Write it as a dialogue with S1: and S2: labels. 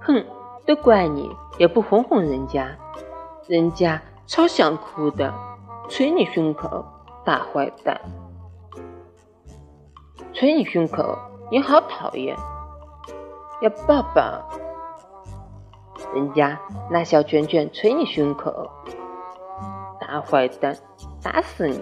S1: 哼都怪你也不哄哄人家人家超想哭的捶你胸口大坏蛋捶你胸口你好讨厌要抱抱人家拿小拳拳捶你胸口大坏蛋打死你